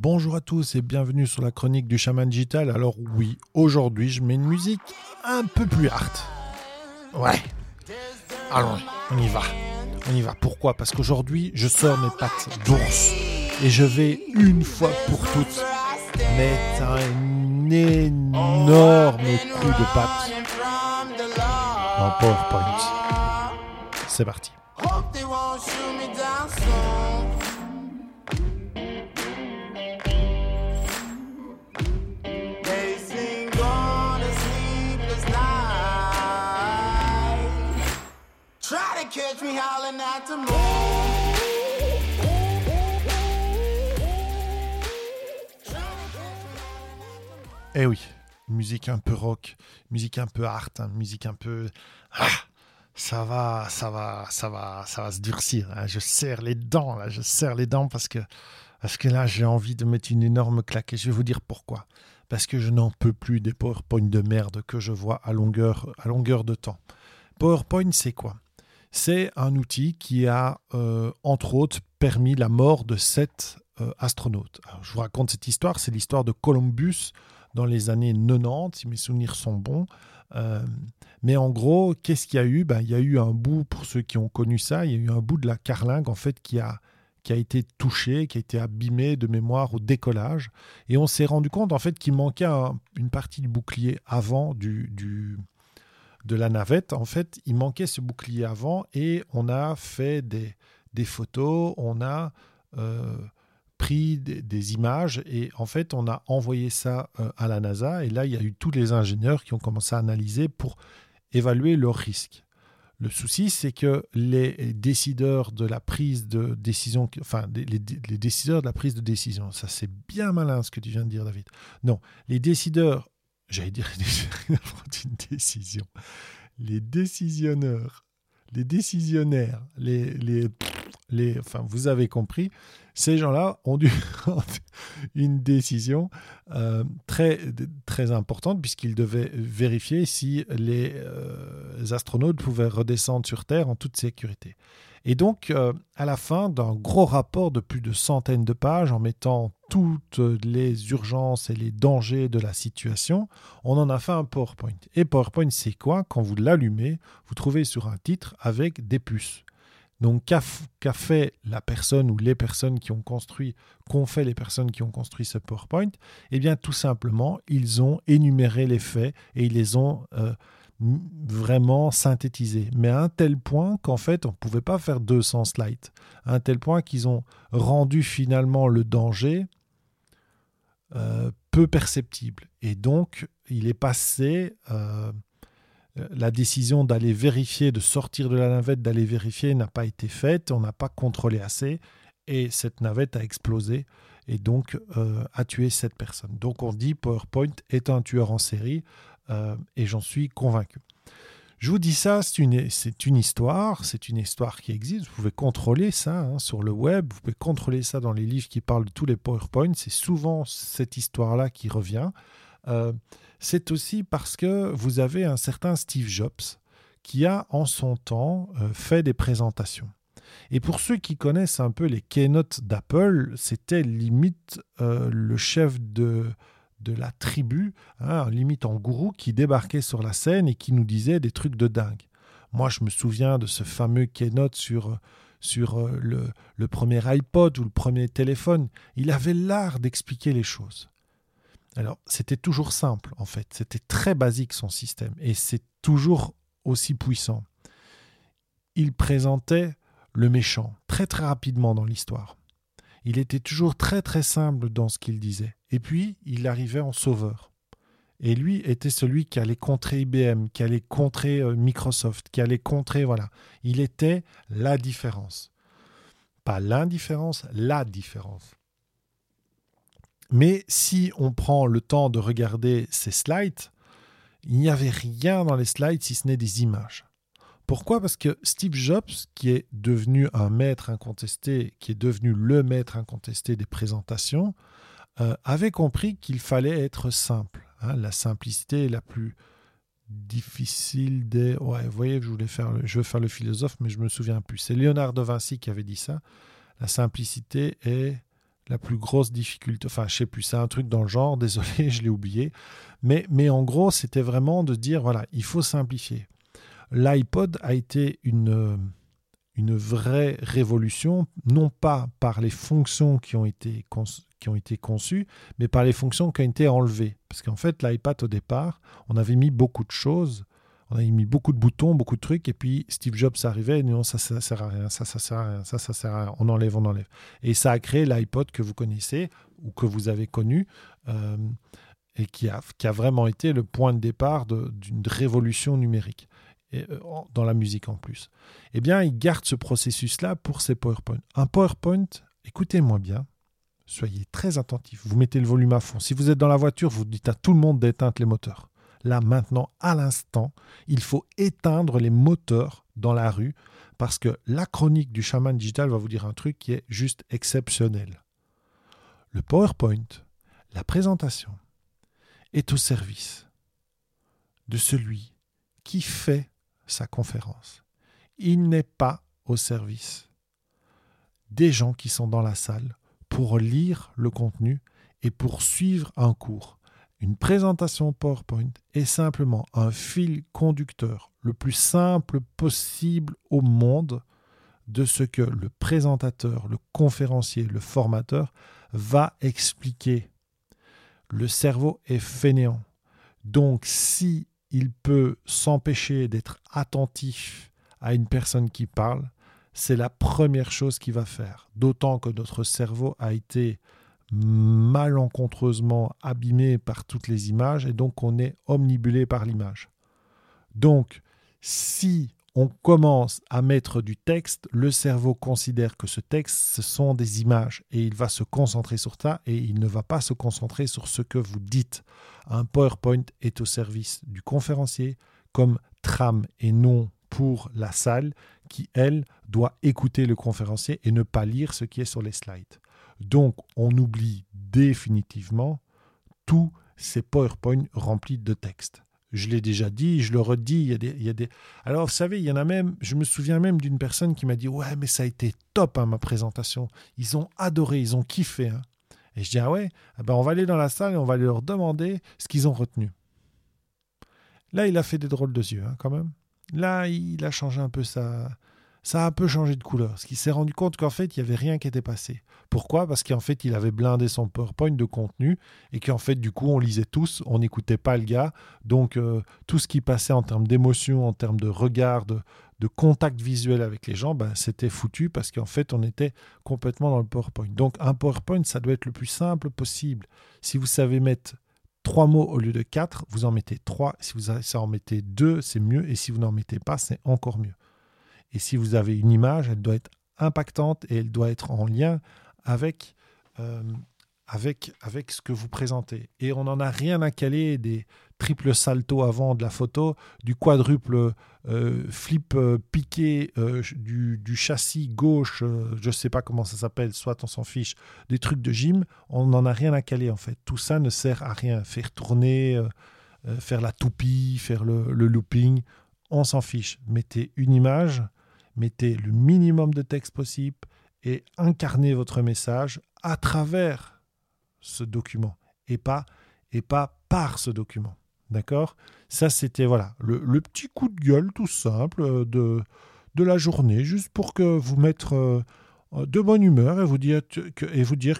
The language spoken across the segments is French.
Bonjour à tous et bienvenue sur la chronique du chaman digital. Alors oui, aujourd'hui je mets une musique un peu plus hard. Ouais. Allons, on y va. On y va. Pourquoi? Parce qu'aujourd'hui je sors mes pattes d'ours et je vais une fois pour toutes mettre un énorme coup de patte en PowerPoint. C'est parti. Eh oui, musique un peu rock, musique un peu art, hein, musique un peu. Ah, ça va, ça va, ça va, ça va se durcir. Hein. Je serre les dents, là, je serre les dents parce que, parce que là, j'ai envie de mettre une énorme claque. Et je vais vous dire pourquoi. Parce que je n'en peux plus des PowerPoint de merde que je vois à longueur, à longueur de temps. PowerPoint, c'est quoi? C'est un outil qui a, euh, entre autres, permis la mort de sept euh, astronautes. je vous raconte cette histoire, c'est l'histoire de Columbus dans les années 90, si mes souvenirs sont bons. Euh, mais en gros, qu'est-ce qu'il y a eu? Ben, Il y a eu un bout, pour ceux qui ont connu ça, il y a eu un bout de la carlingue en fait qui a, qui a été touché, qui a été abîmé de mémoire au décollage. Et on s'est rendu compte en fait qu'il manquait une partie du bouclier avant du, du, de la navette. En fait, il manquait ce bouclier avant et on a fait des, des photos, on a... Euh, pris des, images et en fait on a envoyé ça euh, à la NASA et là il y a eu tous les ingénieurs qui ont commencé à analyser pour évaluer leurs risques. Le souci c'est que les décideurs de la prise de décision, enfin les, décideurs de la prise de décision, ça c'est bien malin ce que tu viens de dire David. Non, les décideurs, j'allais dire une décision, les décisionneurs, les décisionnaires, les, les, les, enfin vous avez compris, ces gens-là ont dû prendre une décision euh, très, très importante puisqu'ils devaient vérifier si les euh, astronautes pouvaient redescendre sur Terre en toute sécurité. Et donc, euh, à la fin d'un gros rapport de plus de centaines de pages, en mettant toutes les urgences et les dangers de la situation, on en a fait un PowerPoint. Et PowerPoint, c'est quoi? Quand vous l'allumez, vous trouvez sur un titre avec des puces. Donc, qu'a fait la personne ou les personnes qui ont construit, qu'ont fait les personnes qui ont construit ce PowerPoint? Eh bien, tout simplement, ils ont énuméré les faits et ils les ont euh, vraiment synthétisés. Mais à un tel point qu'en fait, on ne pouvait pas faire 200 slides. À un tel point qu'ils ont rendu finalement le danger euh, peu perceptible. Et donc, il est passé. Euh, la décision d'aller vérifier, de sortir de la navette, d'aller vérifier n'a pas été faite, on n'a pas contrôlé assez, et cette navette a explosé et donc euh, a tué cette personne. Donc on dit PowerPoint est un tueur en série, euh, et j'en suis convaincu. Je vous dis ça, c'est une, histoire, c'est une histoire qui existe, vous pouvez contrôler ça hein, sur le web, vous pouvez contrôler ça dans les livres qui parlent de tous les PowerPoints, c'est souvent cette histoire-là qui revient c'est aussi parce que vous avez un certain Steve Jobs qui a en son temps euh, fait des présentations. Et pour ceux qui connaissent un peu les keynotes d'Apple, c'était limite euh, le chef de, de la tribu, hein, limite en gourou, qui débarquait sur la scène et qui nous disait des trucs de dingue. Moi, je me souviens de ce fameux keynote sur, sur euh, le, le premier iPod ou le premier téléphone. Il avait l'art d'expliquer les choses. Alors, c'était toujours simple, en fait. C'était très basique, son système. Et c'est toujours aussi puissant. Il présentait le méchant très très rapidement dans l'histoire. Il était toujours très très simple dans ce qu'il disait. Et puis, il arrivait en sauveur. Et lui était celui qui allait contrer IBM, qui allait contrer euh, Microsoft, qui allait contrer, voilà. Il était la différence. Pas l'indifférence, la différence. Mais si on prend le temps de regarder ces slides, il n'y avait rien dans les slides si ce n'est des images. Pourquoi? Parce que Steve Jobs, qui est devenu un maître incontesté, qui est devenu le maître incontesté des présentations, euh, avait compris qu'il fallait être simple. Hein. la simplicité est la plus difficile des... Ouais, vous voyez, je voulais faire le... je veux faire le philosophe, mais je me souviens plus. C'est Léonard de Vinci qui avait dit ça. La simplicité est la plus grosse difficulté, enfin je sais plus, c'est un truc dans le genre, désolé, je l'ai oublié, mais, mais en gros c'était vraiment de dire, voilà, il faut simplifier. L'iPod a été une, une vraie révolution, non pas par les fonctions qui ont été, qui ont été conçues, mais par les fonctions qui ont été enlevées. Parce qu'en fait, l'iPad au départ, on avait mis beaucoup de choses on a mis beaucoup de boutons, beaucoup de trucs, et puis Steve Jobs arrivait, et non, ça, ça sert à rien, ça, ça sert à rien, ça, ça sert à rien, on enlève, on enlève. Et ça a créé l'iPod que vous connaissez, ou que vous avez connu, euh, et qui a, qui a vraiment été le point de départ d'une révolution numérique, euh, dans la musique en plus. Eh bien, il garde ce processus-là pour ses PowerPoint. Un PowerPoint, écoutez-moi bien, soyez très attentifs, vous mettez le volume à fond. Si vous êtes dans la voiture, vous dites à tout le monde d'éteindre les moteurs là maintenant, à l'instant, il faut éteindre les moteurs dans la rue parce que la chronique du chaman digital va vous dire un truc qui est juste exceptionnel. Le PowerPoint, la présentation, est au service de celui qui fait sa conférence. Il n'est pas au service des gens qui sont dans la salle pour lire le contenu et pour suivre un cours. Une présentation PowerPoint est simplement un fil conducteur le plus simple possible au monde de ce que le présentateur, le conférencier, le formateur va expliquer. Le cerveau est fainéant. Donc si il peut s'empêcher d'être attentif à une personne qui parle, c'est la première chose qu'il va faire. D'autant que notre cerveau a été malencontreusement abîmé par toutes les images et donc on est omnibulé par l'image. Donc, si on commence à mettre du texte, le cerveau considère que ce texte, ce sont des images et il va se concentrer sur ça et il ne va pas se concentrer sur ce que vous dites. Un PowerPoint est au service du conférencier comme trame et non pour la salle qui, elle, doit écouter le conférencier et ne pas lire ce qui est sur les slides. Donc, on oublie définitivement tous ces PowerPoint remplis de texte. Je l'ai déjà dit, je le redis. Il y, a des, y a des... Alors, vous savez, il y en a même, je me souviens même d'une personne qui m'a dit Ouais, mais ça a été top, hein, ma présentation. Ils ont adoré, ils ont kiffé. Hein. Et je dis Ah ouais, eh ben, on va aller dans la salle et on va leur demander ce qu'ils ont retenu. Là, il a fait des drôles de yeux, hein, quand même. Là, il a changé un peu sa, ça a un peu changé de couleur. Parce qu'il s'est rendu compte qu'en fait, il n'y avait rien qui était passé. Pourquoi? Parce qu'en fait, il avait blindé son PowerPoint de contenu et qu'en fait, du coup, on lisait tous, on n'écoutait pas le gars. Donc, euh, tout ce qui passait en termes d'émotion, en termes de regard, de, contact visuel avec les gens, ben, c'était foutu parce qu'en fait, on était complètement dans le PowerPoint. Donc, un PowerPoint, ça doit être le plus simple possible. Si vous savez mettre trois mots au lieu de quatre, vous en mettez trois. Si vous en mettez deux, c'est mieux. Et si vous n'en mettez pas, c'est encore mieux. Et si vous avez une image, elle doit être impactante et elle doit être en lien avec, euh, avec, avec ce que vous présentez. Et on n'en a rien à caler des triples saltos avant de la photo, du quadruple euh, flip euh, piqué du, du, châssis gauche, je ne sais pas comment ça s'appelle, soit on s'en fiche, des trucs de gym, on n'en a rien à caler en fait. Tout ça ne sert à rien. Faire tourner, faire la toupie, faire le, le looping, on s'en fiche. Mettez une image mettez le minimum de texte possible et incarnez votre message à travers ce document et pas, et pas par ce document. D'accord? Ça, c'était voilà le, petit coup de gueule tout simple euh, de, de la journée, juste pour que vous mettre euh, de bonne humeur et vous, dire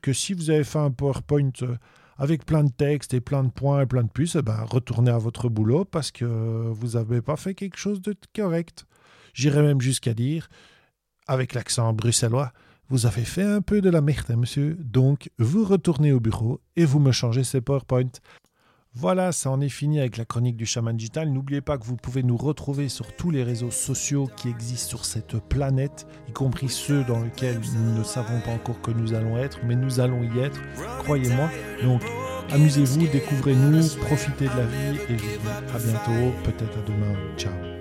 que, si vous avez fait un PowerPoint euh, avec plein de textes et plein de points et plein de puces, eh ben, retournez à votre boulot parce que vous n'avez pas fait quelque chose de correct. J'irais même jusqu'à dire, avec l'accent bruxellois, vous avez fait un peu de la merde, hein, monsieur, donc vous retournez au bureau et vous me changez ces PowerPoint. Voilà, ça en est fini avec la chronique du chaman digital. N'oubliez pas que vous pouvez nous retrouver sur tous les réseaux sociaux qui existent sur cette planète, y compris ceux dans lesquels nous ne savons pas encore que nous allons être, mais nous allons y être, croyez-moi. Donc, amusez-vous, découvrez-nous, profitez de la vie et je vous dis à bientôt, peut-être à demain. Ciao.